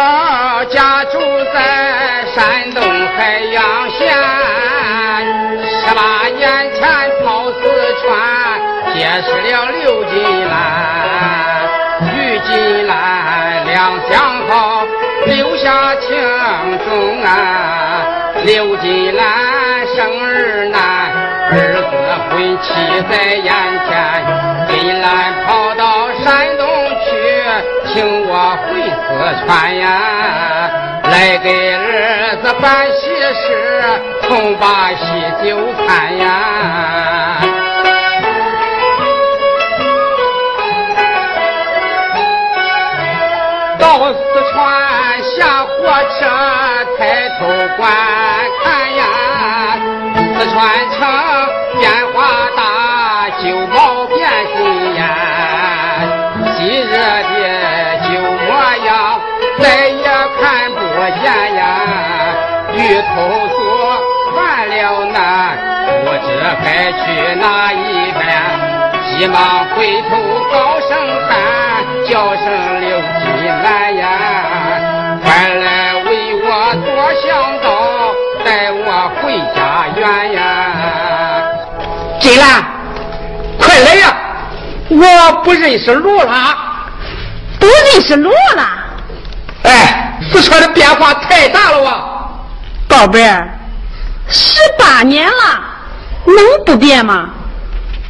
老家住在山东海阳县，十八年前跑四川，结识了刘金兰，与金兰两相好，留下情衷啊。刘金兰生儿难，儿子婚期在眼前，金兰跑到山东去，请我回四川呀，来给儿子办喜事，同把喜酒餐呀。到四川下火车，抬头观看呀，四川城变化大，旧貌变新呀，昔日的头族犯了难，不知该去哪一边，急忙回头高声喊，叫声刘金兰呀，快来为我多向导，带我回家园呀！金兰，快来呀！我不认识路了，不认识路了。哎，四川的变化太大了哇！宝贝儿，十八年了，能不变吗？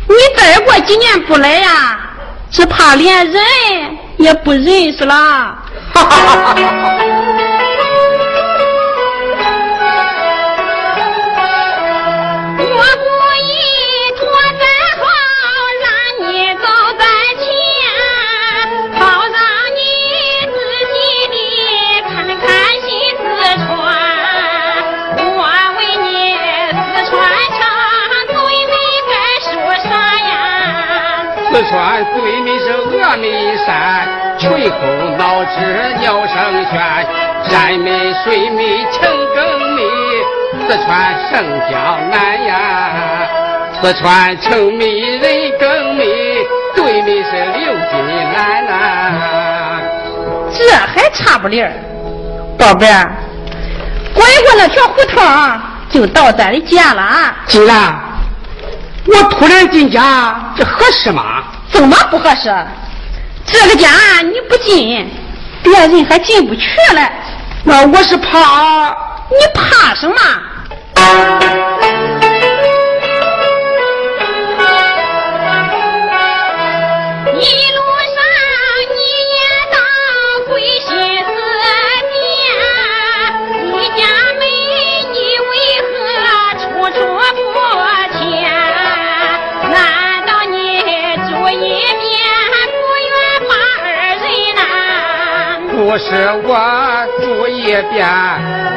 你再过几年不来呀，只怕连人也不认识了。四川最美是峨眉山，吹口闹枝鸟声喧，山美水美情更美，四川盛江南呀，四川城美人更美，对面是刘金兰呐、这还差不离儿，宝贝儿，拐过那条胡同就到咱的家了。金兰，我突然进家，这合适吗？怎么不合适？这个家你不进，别人还进不去了。那我是怕你怕什么？不是我住一边，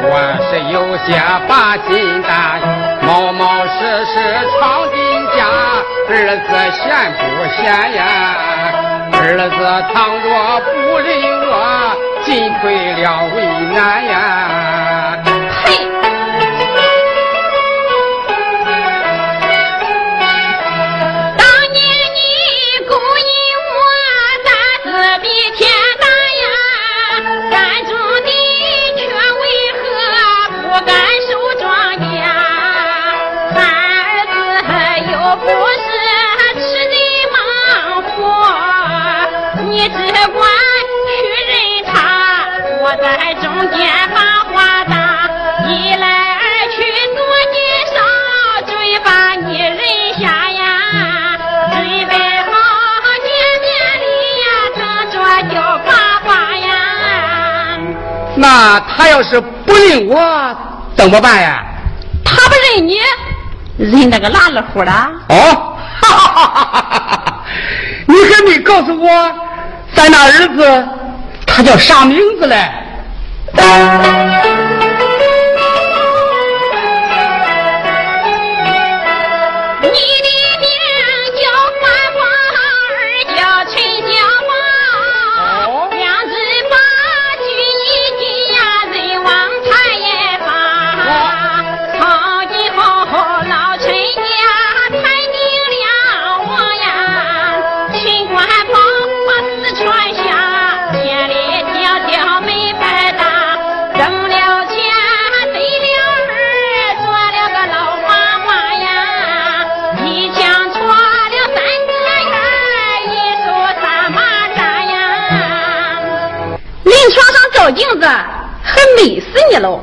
我是有些把心担，冒冒失失闯进家，儿子嫌不嫌呀？儿子倘若不认我，进退了为难呀！嘿，那他要是不认我，怎么办呀？他不认你，认那个拉了虎的。哦，哈哈哈！你还没告诉我，咱那儿子他叫啥名字嘞？照镜子，还美死你喽！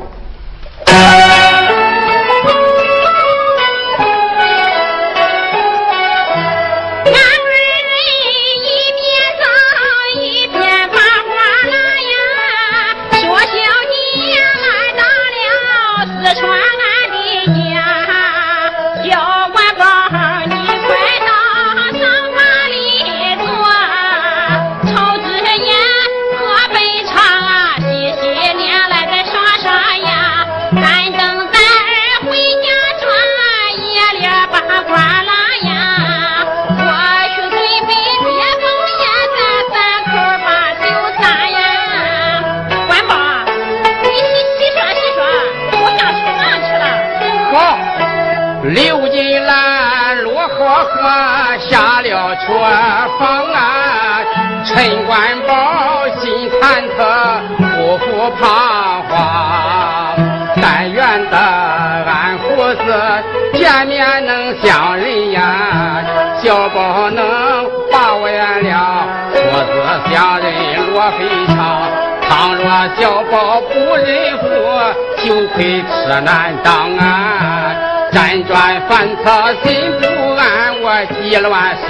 辗转反侧心不安，我急乱心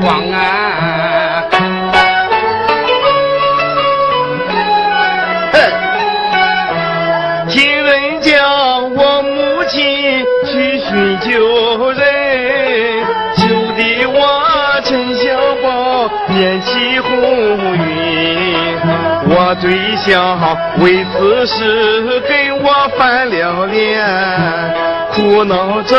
慌啊！哼！听人讲我母亲去寻旧人，救得我陈小宝免起红云。我对象为此事跟我翻了脸。苦恼着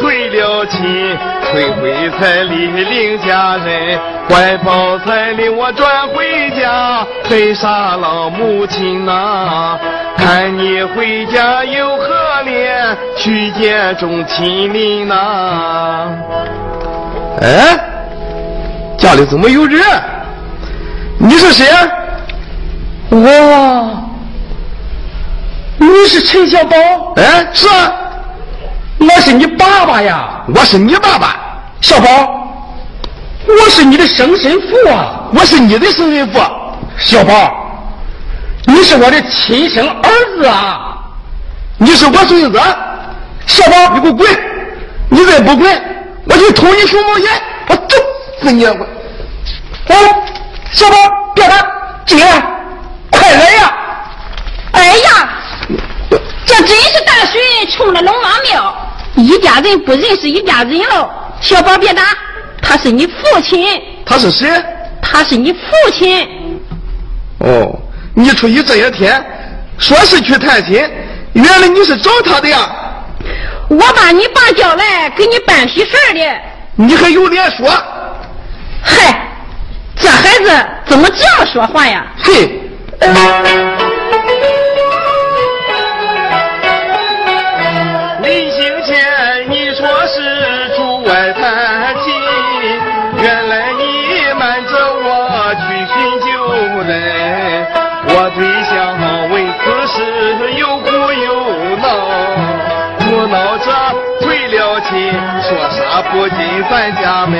退了亲，退回彩礼领家人，怀抱彩礼我转回家，悲杀老母亲呐！看你回家有何脸去见众亲邻呐？哎，家里怎么有人？你是谁？我，你是陈小宝？哎，是。我是你爸爸呀！我是你爸爸，小宝，我是你的生身父啊！我是你的生身父，小宝，你是我的亲生儿子啊！你是我孙子，小宝，你给我滚！你再不滚，我就捅你熊猫眼！我揍死你！我，哎，小宝，别打，进来，快来呀！哎呀，这真是大水冲了龙王庙！一家人不认识一家人喽，小宝别打，他是你父亲。他是谁？他是你父亲。哦，你出去这些天，说是去探亲，原来你是找他的呀？我把你爸叫来给你办喜事的。你还有脸说？嗨，这孩子怎么这样说话呀？嘿。不咱家门，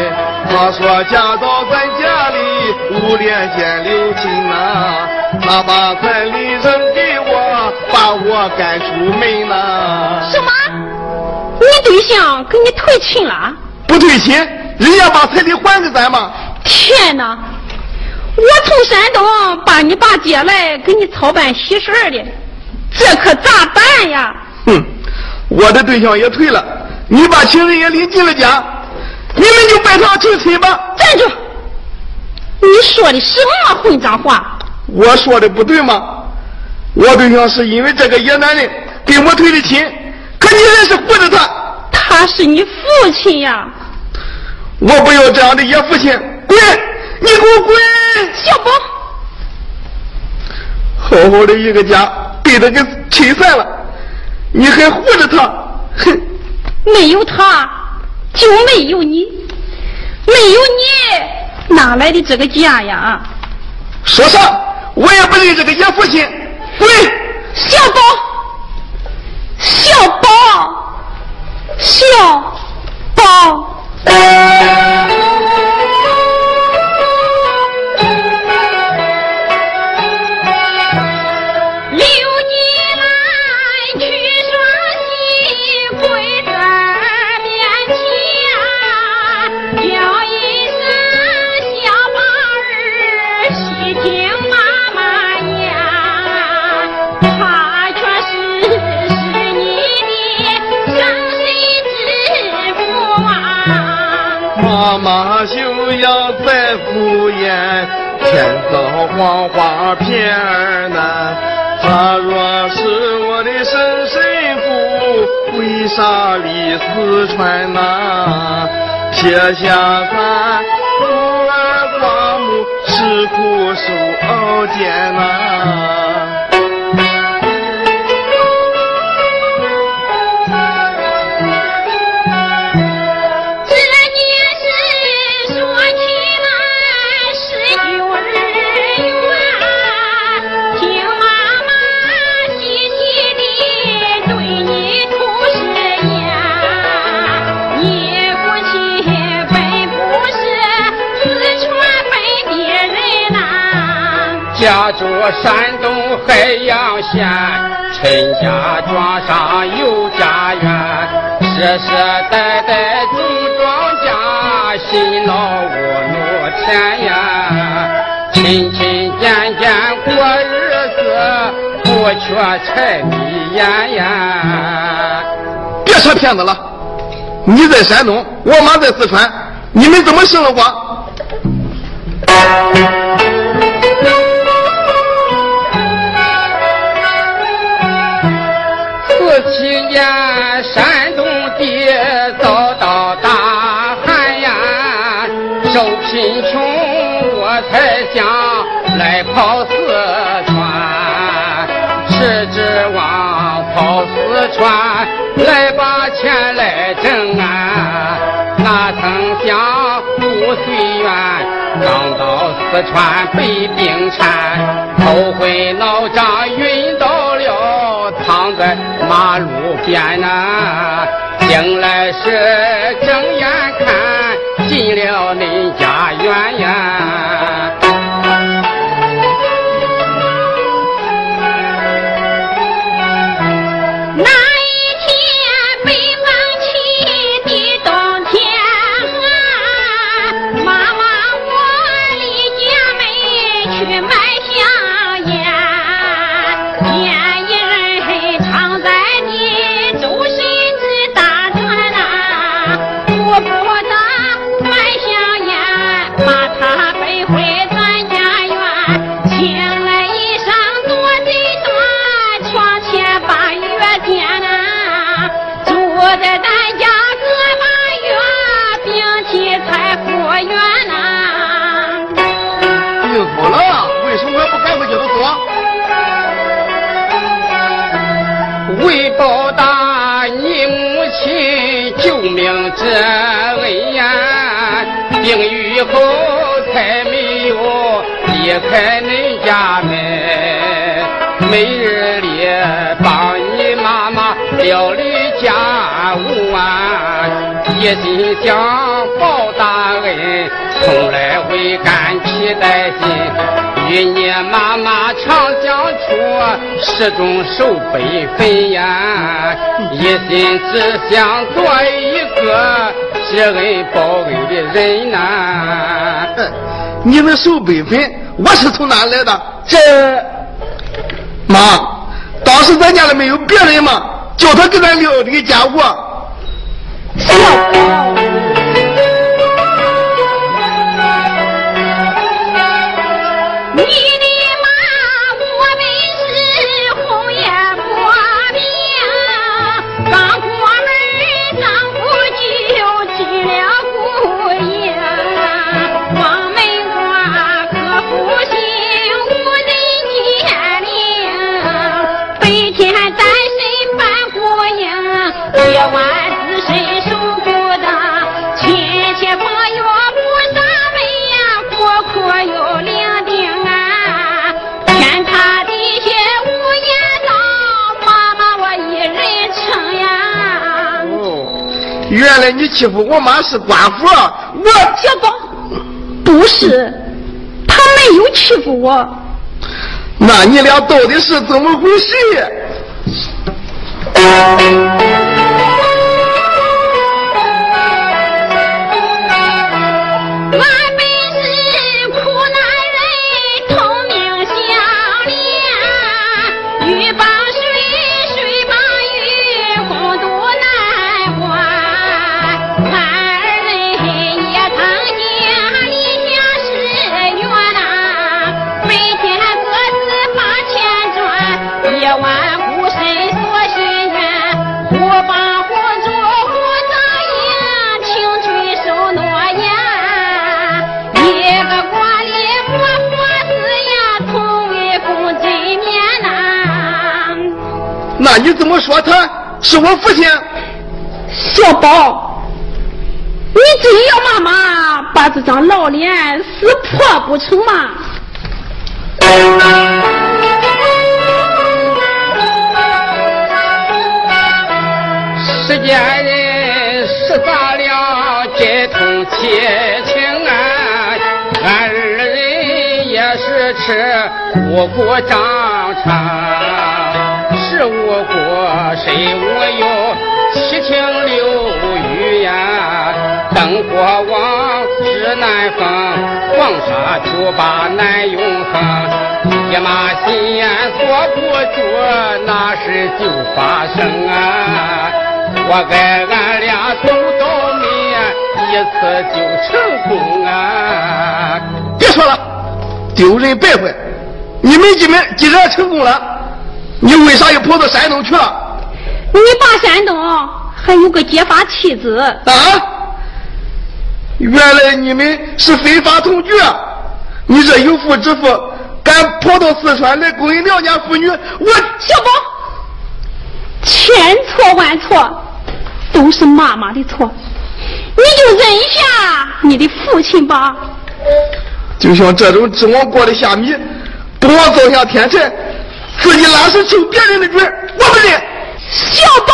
他说嫁到咱家里无脸见刘亲呐，他把彩礼扔给我，把我赶出门呐。什么？你对象给你退亲了？不退亲，人家把彩礼还给咱吗？天哪！我从山东把你爸接来给你操办喜事的，这可咋办呀？哼，我的对象也退了。你把情人也领进了家，你们就拜堂成亲吧。站住！你说的什么混账话？我说的不对吗？我对象是因为这个野男人跟我退的亲，可你还是护着他。他是你父亲呀！我不要这样的野父亲，滚！你给我滚！小宝，好好的一个家被他给拆散了，你还护着他，哼！没有他，就没有你；没有你，哪来的这个家呀？说啥？我也不认这个野父亲。滚！小宝，小宝，小宝。妈妈休要再敷衍，天造黄花片儿呐。他若是我的生身父，为啥离四川呐？撇下咱孤儿寡母，吃苦受熬煎呐。家住山东海阳县，陈家庄上有家园，世世代代种庄稼，辛劳务农田呀，勤勤俭俭过日子，不缺柴米盐呀。别扯骗子了，你在山东，我妈在四川，你们怎么生活？年山东地遭到大旱呀，受贫穷我才想来跑四川，是指望跑四川来把钱来挣啊，哪曾想不随缘，刚到四川被病缠，头昏脑胀晕眼呐，进来时睁眼看进了恁为报答你母亲救命之恩呀，病愈后才没有离开恁家门，每日里帮你妈妈料理家务啊，一心想报答恩，从来未敢期待心，与你妈妈常相处，始终守辈分呀，一心只想做一。个知恩报恩的人呐！你们守本分，我是从哪来的？这妈，当时咱家里没有别人吗？叫他给咱料理家务。夜晚，自身受孤单，千千八月不上门呀，过苦又伶仃啊。天塌地陷无言道，妈妈我一人撑呀。哦，原来你欺负我妈是寡妇，我姐夫不是，他没有欺负我。那你俩到底是怎么回事？你怎么说他是我父亲？小宝，你真要妈妈把这张老脸撕破不成吗？世间人是咋了？这通亲情啊！俺二人也是吃五谷长长，是无辜谁无有？七情六欲呀！灯火往日难逢，黄沙酒吧难永恒。一马心眼锁不住，那时就发生啊！我爱俺俩走到面，一次就成功啊！别说了，丢人败坏！你们既然既然成功了，你为啥又跑到山东去了？你爸山东还有个结发妻子啊！原来你们是非法同居啊！你这有妇之夫，敢跑到四川来勾引良家妇女，我小宝，千错万错，都是妈妈的错，你就认下你的父亲吧。就像这种指望过的虾米，不往灶下添柴，说你老是抽别人的嘴，我不认。小刀，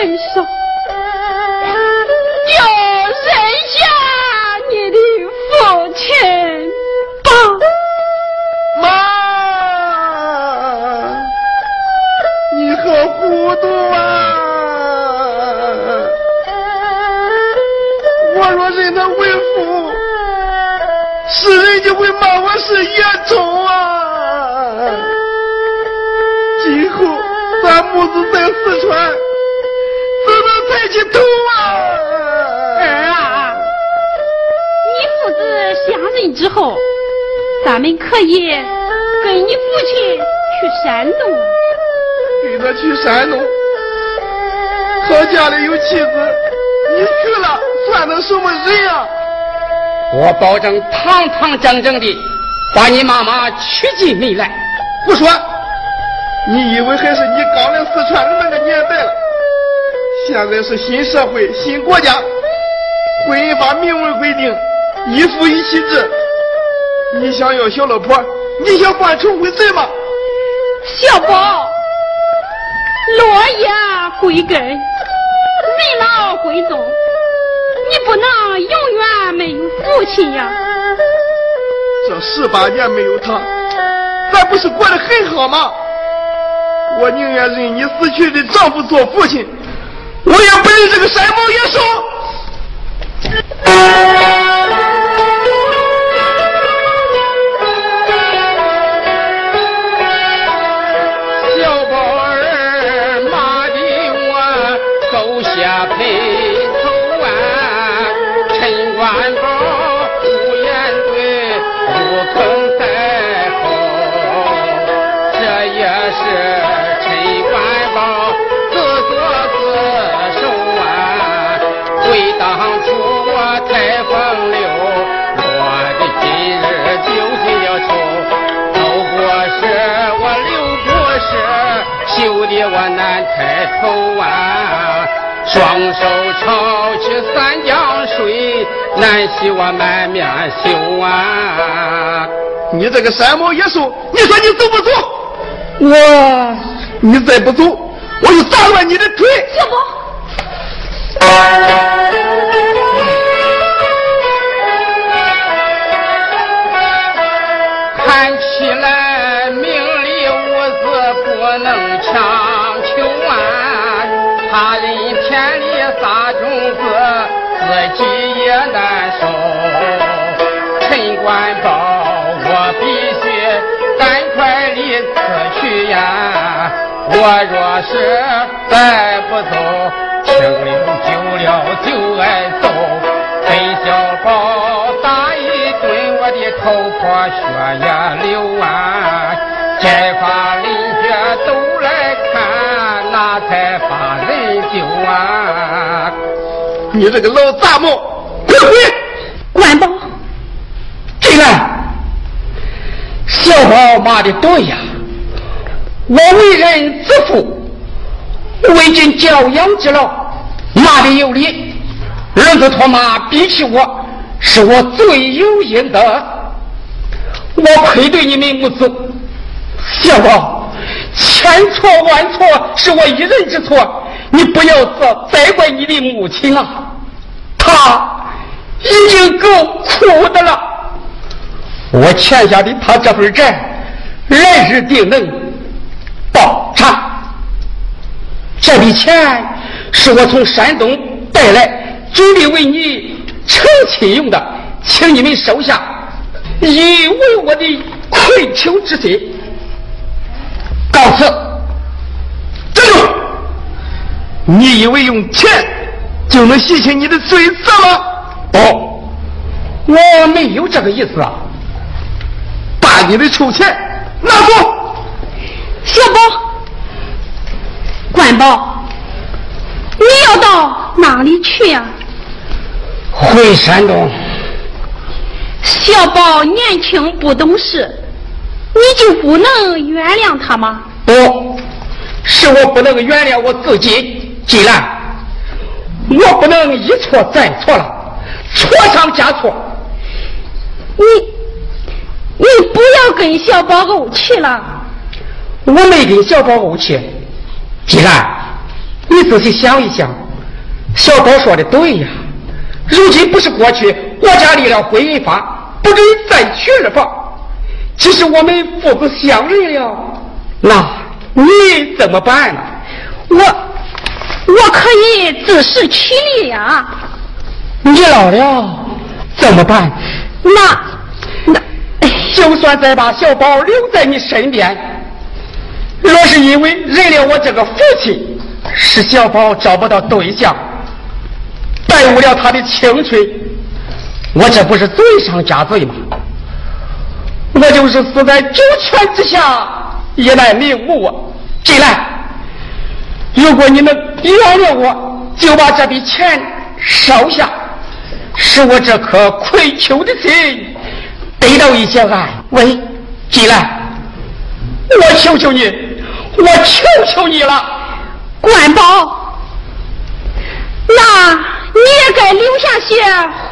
分手，们可以跟你父亲去山东。跟他去山东，他家里有妻子，你去了算他什么人呀？我保证堂堂正正的把你妈妈娶进门来。不说，你以为还是你刚来四川的那个年代了？现在是新社会、新国家，婚姻法明文规定。一夫一妻制，你想要小老婆？你想犯重婚罪吗？小宝，落叶归根，人老归宗，你不能永远没有父亲呀。这十八年没有他，咱不是过得很好吗？我宁愿认你死去的丈夫做父亲，我也不认这个山猫野兽。难抬头啊！双手抄起三江水，难洗我满面羞啊！你这个山猫野兽，你说你走不走？我，你再不走，我就砸断你的腿！小宝。人田里撒种子，自己也难受。陈官宝，我必须赶快离此去呀！我若是再不走，清溜久了就挨揍。被小宝打一顿，我的头破血也流啊！街坊邻居都来看，那才发！你这个老杂毛，滚回！官宝，进来！小宝骂的对呀，我为人自负，为尽教养之劳，骂的有理。儿子托马比起我，是我罪有应得。我愧对你们母子，小宝，千错万错是我一人之错，你不要责责怪你的母亲啊，她已经够苦的了。我欠下的他这份债，来日定能报偿。这笔钱是我从山东带来。准备为你成亲用的，请你们收下，以为我的愧疚之心。告辞。站住！你以为用钱就能洗清你的罪责吗？不，我没有这个意思啊！把你的臭钱拿走。小宝，官宝，你要到哪里去呀？回山东。小宝年轻不懂事，你就不能原谅他吗？不，是我不能原谅我自己。既然我不能一错再错了，错上加错。你，你不要跟小宝怄气了。我没跟小宝怄气。既然你仔细想一想，小宝说的对呀。如今不是过去，国家立了婚姻法，不准再娶二房。即使我们父子相认了，那你怎么办呢？我我可以自食其力呀。你老了怎么办？那那，就算再把小宝留在你身边，若是因为认了我这个父亲，使小宝找不到对象。耽误了他的青春，我这不是罪上加罪吗？我就是死在九泉之下也难瞑目啊！进来，如果你们原谅我，就把这笔钱收下，使我这颗愧疚的心得到一些安慰。进来，我求求你，我求求你了，官宝，那。你也该留下些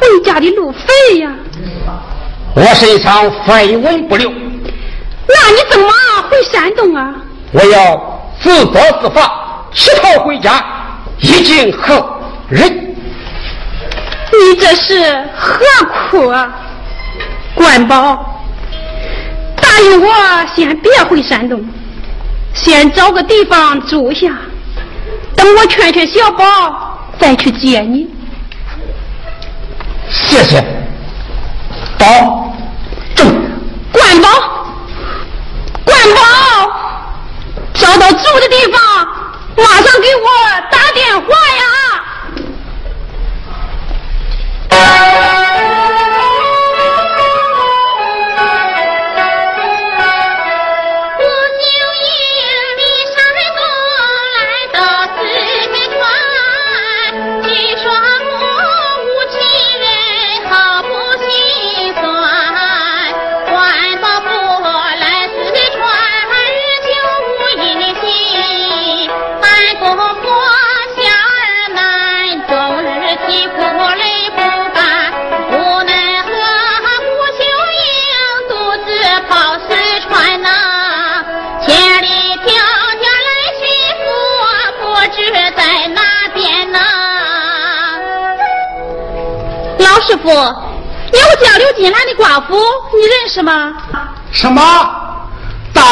回家的路费呀！我身上绯闻不留，那你怎么回山东啊？我要自作自罚，乞讨回家，一经何人？你这是何苦啊？官宝，答应我先别回山东，先找个地方住下，等我劝劝小宝。再去接你，谢谢。保重，官宝，官宝，找到住的地方，马上给我打电话呀。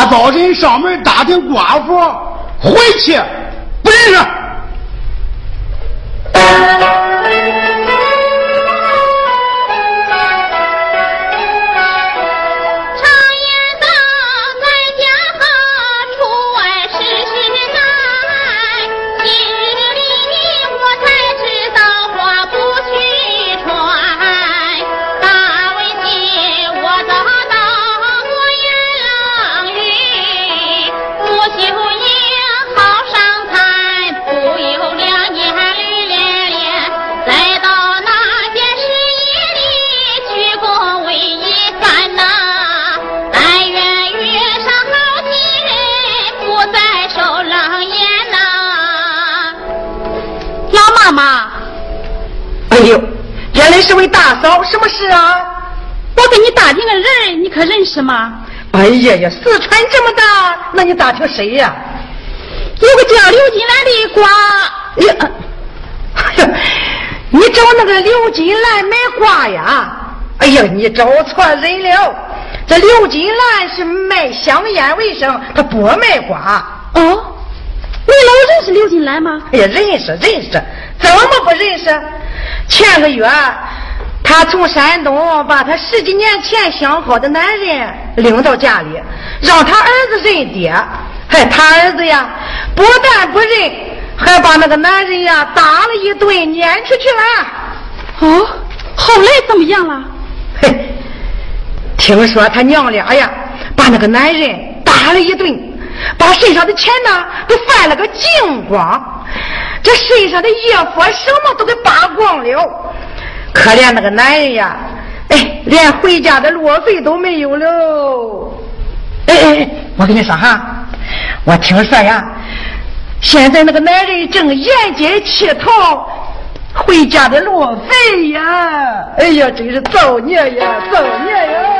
早晨上门打听寡妇，回去不认识。你可认识吗？哎呀呀，四川这么大，那你打听谁呀？有个叫刘金兰的瓜，呀，哎呀，你找那个刘金兰买瓜呀？哎呀，你找错人了。这刘金兰是卖香烟为生，他不卖瓜。哦，你老认识刘金兰吗？哎呀，认识认识，怎么不认识？前个月。他从山东把他十几年前相好的男人领到家里，让他儿子认爹。还他儿子呀，不但不认，还把那个男人呀打了一顿，撵出去了。哦，后来怎么样了？嘿，听说他娘俩呀，把那个男人打了一顿，把身上的钱呢都翻了个净光，这身上的衣服什么都给扒光了。可怜那个男人呀，哎，连回家的路费都没有了。哎哎，我跟你说哈，我听说呀，现在那个男人正沿街乞讨回家的路费呀。哎呀，真是造孽呀，造孽呀！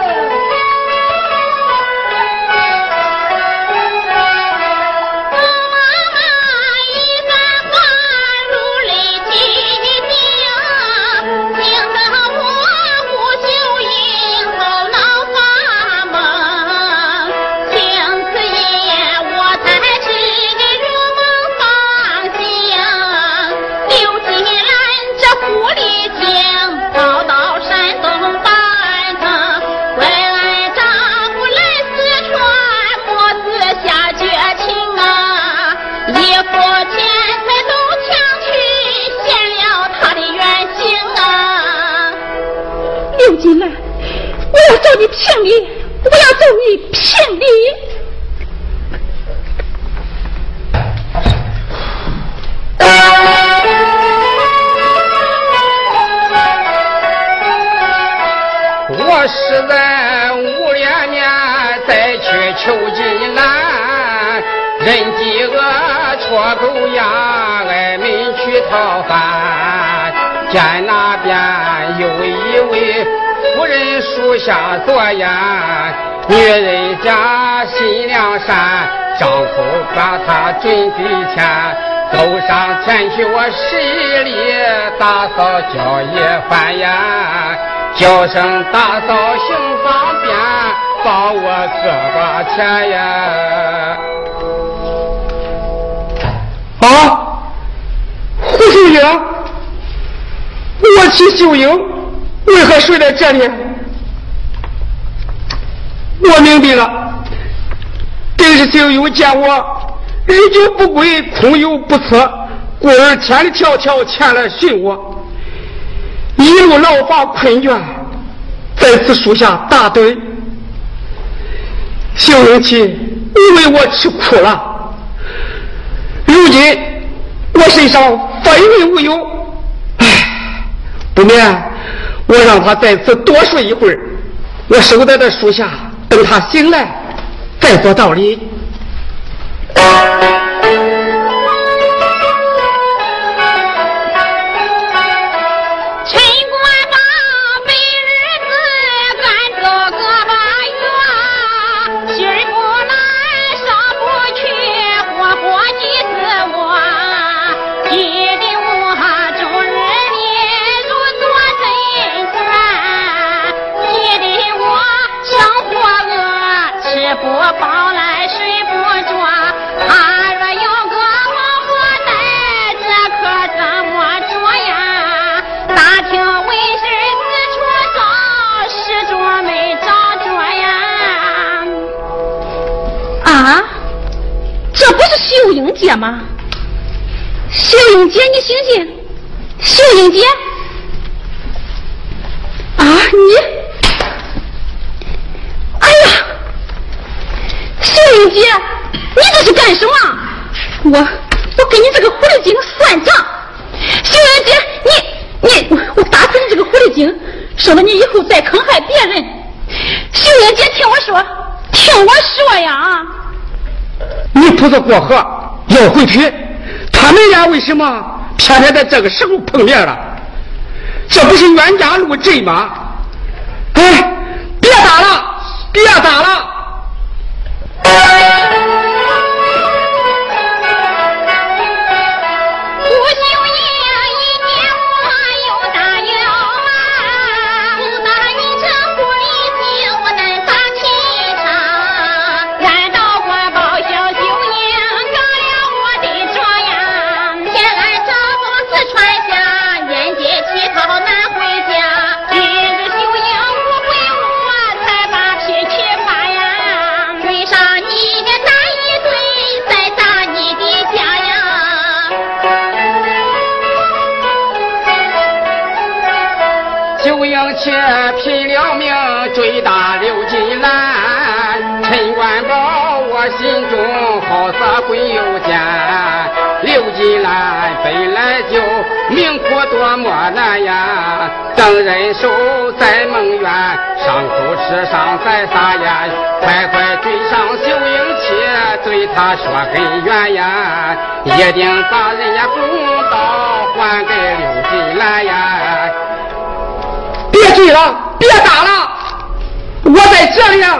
进来，我要找你评理，我要揍你评理。我实在无脸面再去求金兰，人饥饿戳狗牙，挨门去讨饭，见那边有一位。夫人树下坐言，女人家心良善，丈夫把她准给钱，走上前去我十里大嫂叫一番言，叫声大嫂行方便，帮我个把钱呀。啊，胡秀英，我妻秀英。为何睡在这里？我明白了，真是秀英见我日久不归，空有不测，故而千里迢迢前来寻我，一路劳乏困倦，在此树下打盹。秀英妻，你为我吃苦了，如今我身上分文无有，不免。我让他在此多睡一会儿，我守在这树下，等他醒来，再做道理。妈？秀英姐，你醒醒！秀英姐，啊你！哎呀，秀英姐，你这是干什么？我我跟你这个狐狸精算账！秀英姐，你你我打死你这个狐狸精，省得你以后再坑害别人！秀英姐，听我说，听我说呀！你不是过河要回去，他们俩为什么偏偏在这个时候碰面了？这不是冤家路窄吗？哎，别打了，别打了！苦多么难呀，等人手在梦园，伤口吃上再撒盐，快快追上秀英妻，对他说根怨呀，一定把人家公道还给刘金兰呀。别追了，别打了，我在这里呀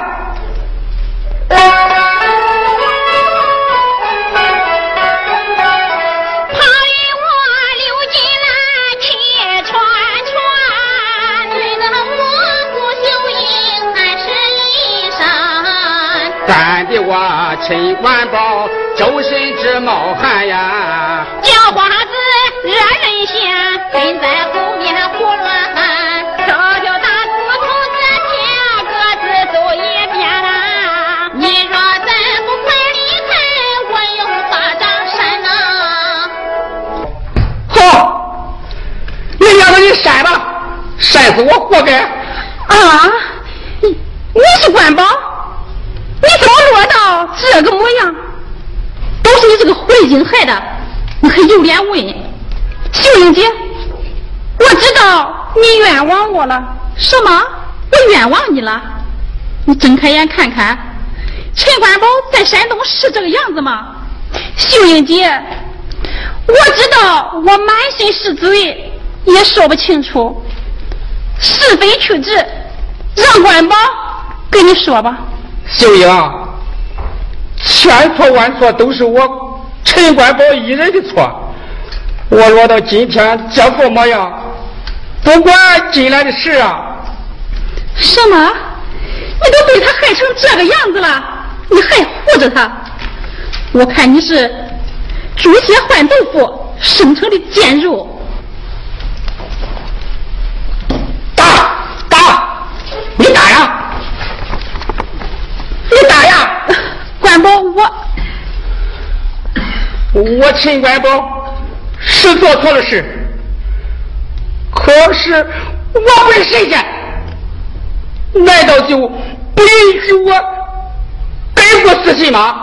的我陈官宝周身直冒汗呀！叫花子惹人嫌，跟在后面胡乱喊。条条大字从这天各自走一边啦。你若再不快离开，我用巴掌扇呐！好，你让他你扇吧，扇死我活该！啊，你你是官宝，这个模样？都是你这个狐狸精害的，你还有脸问？秀英姐，我知道你冤枉我了。什么？我冤枉你了？你睁开眼看看，陈官宝在山东是这个样子吗？秀英姐，我知道我满身是罪，也说不清楚，是非曲直，让官宝跟你说吧。秀英，千错万错都是我陈官宝一人的错。我落到今天这副模样，不关进来的事啊！什么？你都被他害成这个样子了，你还护着他？我看你是猪血换豆腐生成的贱肉！打打，你打呀！你打呀！官宝，我我陈官宝是做错了事，可是我不是神仙，难道就不允许我改过自新吗？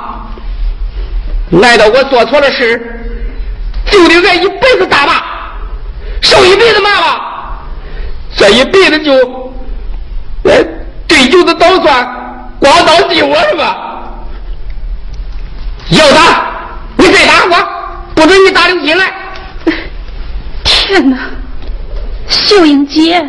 难道我做错了事，就得挨一辈子打骂，受一辈子骂吗？这一辈子就，呃，对酒子捣蒜，光当敌我是吧？要打，你再打我，不准你打刘金来。天哪，秀英姐！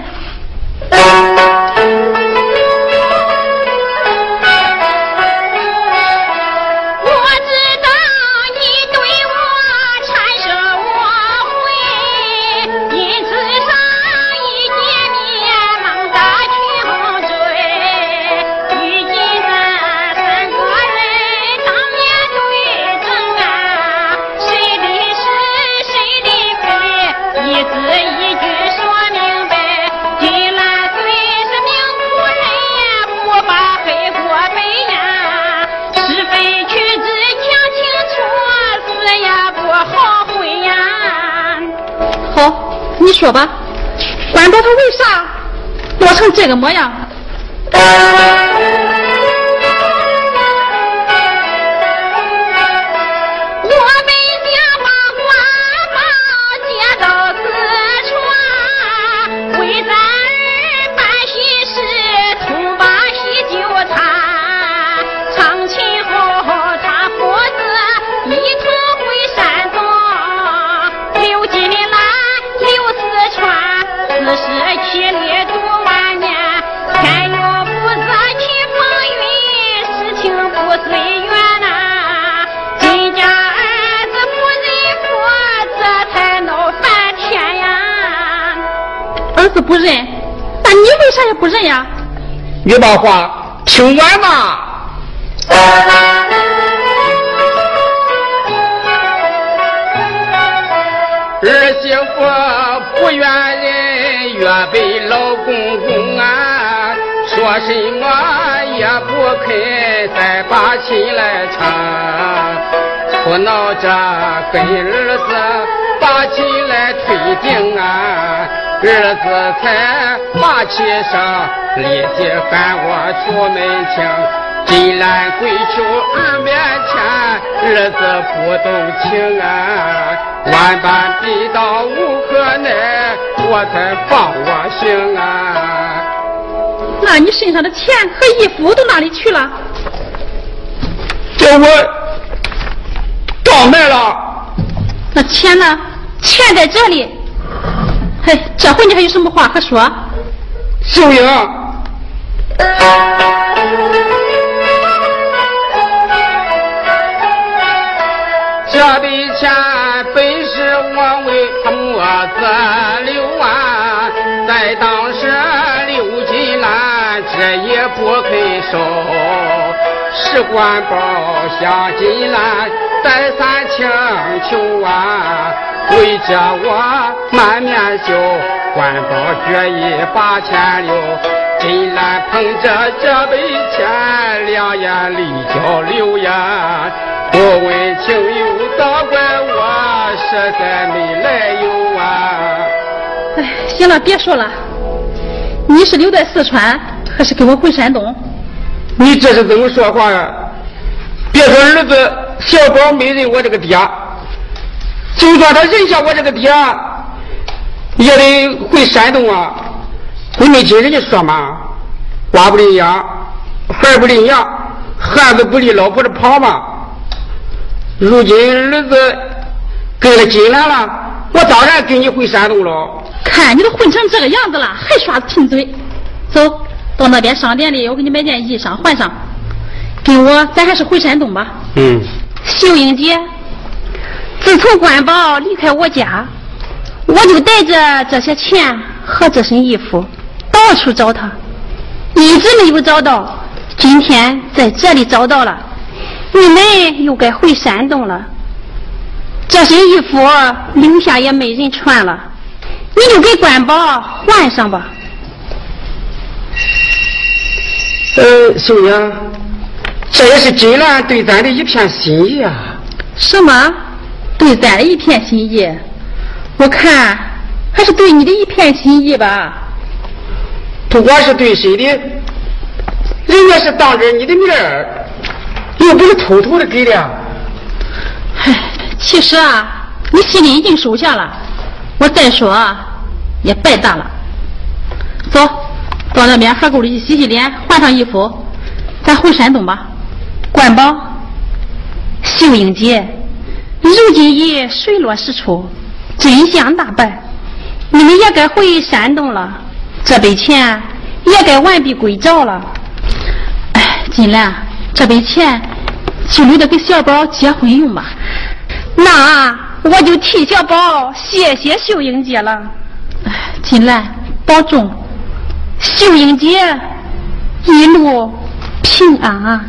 这个模样？你把话听完嘛。儿媳妇不愿人越被老公公啊，说什么也不肯再把亲来成，苦恼着跟儿子把亲来推定啊。儿子才把起上，立即喊我出门请。金兰跪求儿面前，儿子不动情啊，万般逼到无可奈，我才放我行啊。那你身上的钱和衣服都哪里去了？叫我倒卖了。那钱呢？钱在这里。嘿，这回你还有什么话可说？秀英，这笔钱本是我为他母子留啊，在当时刘金兰这也不肯收，使官报向金兰再三请求啊。为着我满面羞，官保决意把钱留。金兰捧着这杯钱，两眼泪交流呀。不问情由，倒怪我实在没来由啊。哎，行了，别说了。你是留在四川，还是跟我回山东？你这是怎么说话呀？别说儿子小宝没认我这个爹。就算他认下我这个爹，也得回山东啊！你没听人家说吗？娃不离养，孩不离娘，汉子不离老婆的跑吗？如今儿子跟了金兰了，我当然跟你回山东了。看你都混成这个样子了，还耍贫嘴？走到那边商店里，我给你买件衣裳换上。跟我，咱还是回山东吧。嗯。秀英姐。自从官宝离开我家，我就带着这些钱和这身衣服到处找他，一直没有找到。今天在这里找到了，你们又该回山东了。这身衣服留下也没人穿了，你就给官宝换上吧。呃，秀英，这也是金兰对咱的一片心意啊。什么？对咱的一片心意，我看还是对你的一片心意吧。不管是对谁的，人家是当着你的面儿，又不是偷偷的给的。唉，其实啊，你心里已经收下了，我再说也白搭了。走，到那边河沟里去洗洗脸，换上衣服，咱回山东吧。关宝，秀英姐。如今已水落石出，真相大白，你们也该回山东了，这笔钱也该完璧归赵了。哎，金兰，这笔钱就留着给小宝结婚用吧。那我就替小宝谢谢秀英姐了。哎，金兰，保重，秀英姐一路平安啊。